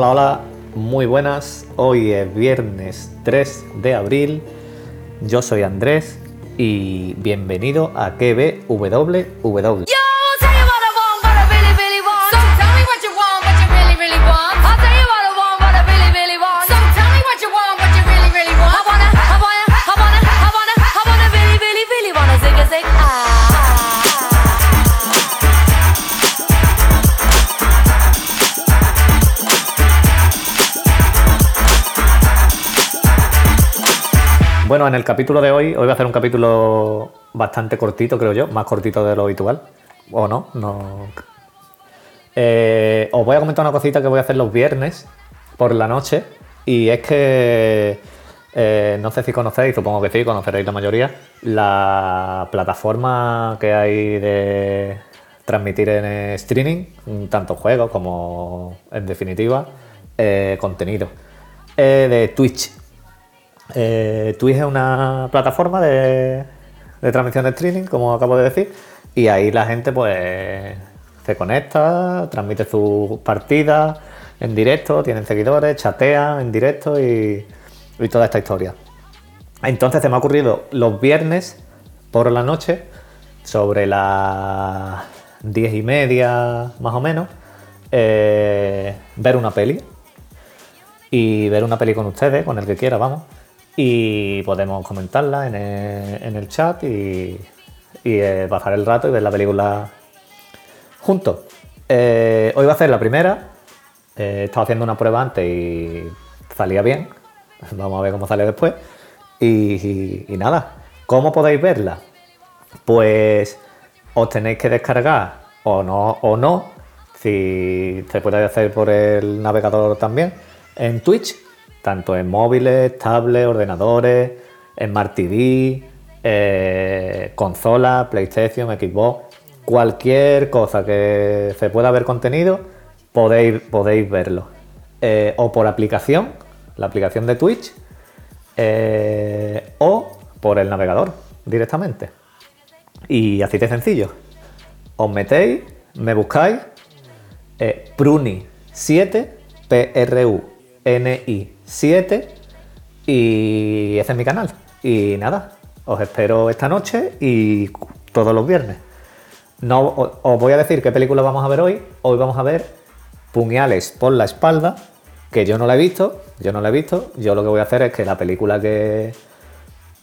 Hola, hola, muy buenas. Hoy es viernes 3 de abril. Yo soy Andrés y bienvenido a KBWW. Bueno, en el capítulo de hoy, hoy voy a hacer un capítulo bastante cortito, creo yo, más cortito de lo habitual. ¿O no? No. Eh, os voy a comentar una cosita que voy a hacer los viernes por la noche. Y es que eh, no sé si conocéis, supongo que sí, conoceréis la mayoría, la plataforma que hay de transmitir en streaming, tanto juegos como, en definitiva, eh, contenido. de Twitch. Eh, Twitch es una plataforma de, transmisión de streaming, como acabo de decir, y ahí la gente pues se conecta, transmite sus partidas en directo, tienen seguidores, chatean en directo y, toda esta historia. Entonces se me ha ocurrido los viernes por la noche, sobre las diez y media más o menos, eh, ver una peli. Y ver una peli con ustedes, con el que quiera, vamos y podemos comentarla en el, chat y, eh, pasar el rato y ver la película juntos. Eh, hoy va a ser la primera. Eh, he estado haciendo una prueba antes y salía bien. Vamos a ver cómo sale después. Y, nada, ¿cómo podéis verla? Pues os tenéis que descargar o no, o no, si se puede hacer por el navegador también, en Twitch tanto en móviles, tablets, ordenadores, Smart TV, eh, consola, PlayStation, Xbox, cualquier cosa que se pueda ver contenido, podéis, podéis verlo. Eh, o por aplicación, la aplicación de Twitch, eh, o por el navegador directamente. Y así de sencillo. Os metéis, me buscáis, eh, Pruni7PRU NI7 y ese es mi canal. Y nada, os espero esta noche y todos los viernes. No, os voy a decir qué película vamos a ver hoy. Hoy vamos a ver Puñales por la espalda, que yo no la he visto, yo no la he visto. Yo lo que voy a hacer es que la película que,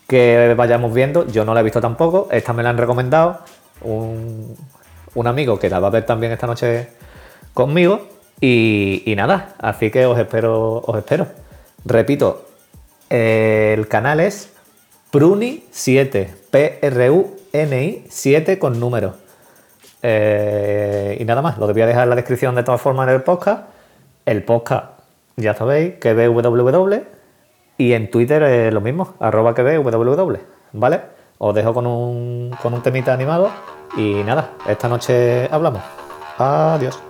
que vayamos viendo, yo no la he visto tampoco. Esta me la han recomendado un, un amigo que la va a ver también esta noche conmigo. Y, nada, así que os espero, os espero. Repito, el canal es Pruni7, P-R-U-N-I 7 con número. Eh, y nada más, lo voy a dejar en la descripción de todas formas en el podcast. El podcast, ya sabéis, que www. Y en Twitter es lo mismo, arroba que www. ¿Vale? Os dejo con un, con un temita animado. Y nada, esta noche hablamos. Adiós.